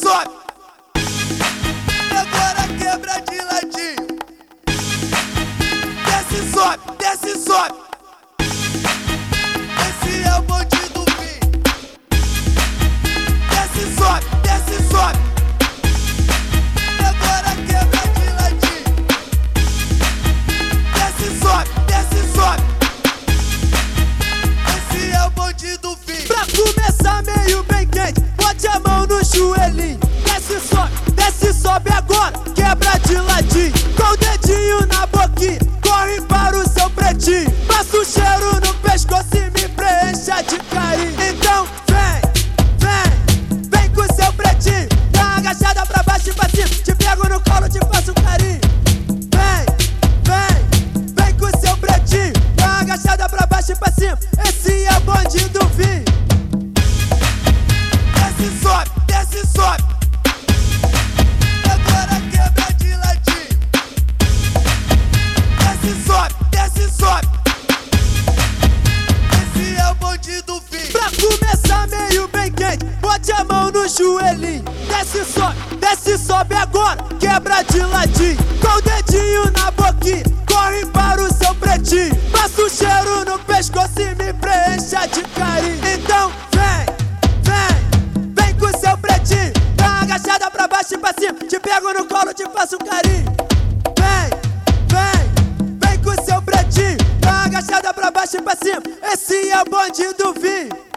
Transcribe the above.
sobe. Agora quebra de ladinho. Desce, sobe, desce, sobe. Esse é o bonde do fim. Desce, sobe, desce, sobe. Agora quebra de ladinho. Desce, sobe, desce, sobe. Esse é o bonde do fim. Pra começar meio no colo, te faço um carinho. Vem, vem, vem com seu pretinho. Uma agachada pra baixo e pra cima. Esse é o bonde do vinho. Desce, sobe, desce, sobe. Agora quebra de ladinho. Desce, sobe, desce, sobe. Esse é o bonde do fim. Pra começar meio bem quente, bote a mão no joelhinho. Desce, sobe, desce, sobe agora, quebra de ladinho. Com o dedinho na boquinha, corre para o seu pretinho. Passa o cheiro no pescoço e me preencha de carinho. Então vem, vem, vem com o seu pretinho. Dá uma agachada pra baixo e pra cima. Te pego no colo, te faço um carinho. Vem, vem, vem com o seu pretinho. Dá uma agachada pra baixo e pra cima. Esse é o bonde do vinho.